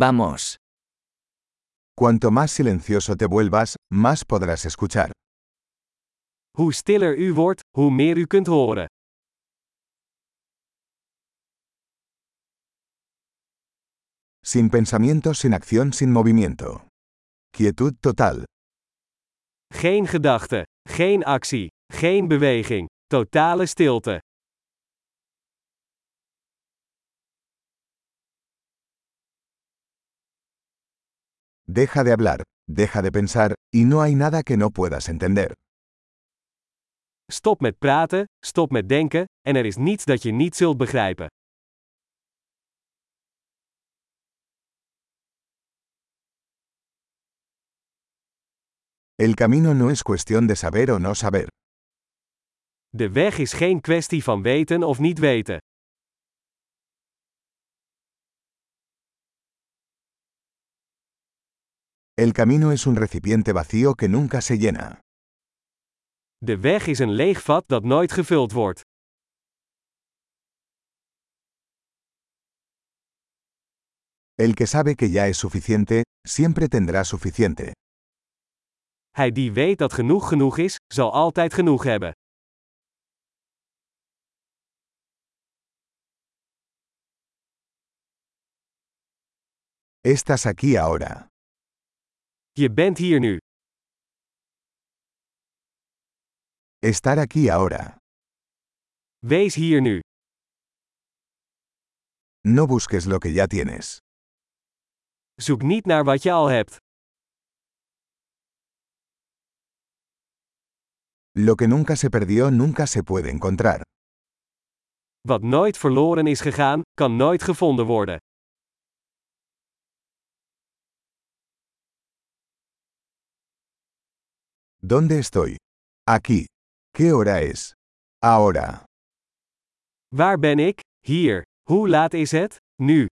Vamos. Cuanto más silencioso te vuelvas, más podrás escuchar. Hoe stiller u wordt, hoe meer u kunt horen. Sin pensamiento, sin acción, sin movimiento. Quietud total. Geen gedachte, geen actie, geen beweging, totale stilte. Deja de hablar, deja de pensar, y no hay nada que no puedas entender. Stop met praten, stop met denken, en er is niets dat je niet zult begrijpen. El camino no es cuestión de saber o no saber. De weg is geen kwestie van weten of niet weten. El camino es un recipiente vacío que nunca se llena. De weg is een leeg vat dat nooit gevuld wordt. El que sabe que ya es suficiente, siempre tendrá suficiente. Hij die weet dat genoeg genoeg is, zal altijd genoeg hebben. Estás aquí ahora. Je bent hier nu. Estar aquí ahora. Wees hier nu. No busques lo que ya tienes. Zoek niet naar wat je al hebt. Lo que nunca se perdió nunca se puede encontrar. Wat nooit verloren is gegaan, kan nooit gevonden worden. ¿Dónde estoy? Aquí. ¿Qué hora es? Ahora. Waar ben ik? Hier. Hoe laat is het? Nu.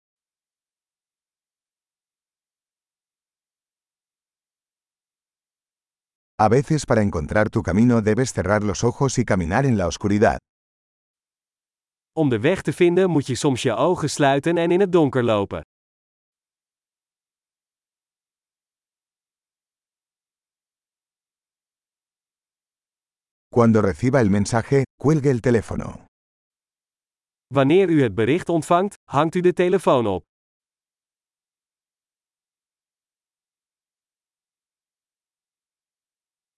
A veces para encontrar tu camino debes cerrar los ojos y caminar en la oscuridad. Om de weg te vinden moet je soms je ogen sluiten en in het donker lopen. Cuando reciba el mensaje, cuelgue el teléfono. Wanneer u het bericht ontvangt, hangt u de telefoon op.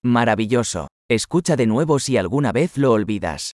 Maravilloso. Escucha de nuevo si alguna vez lo olvidas.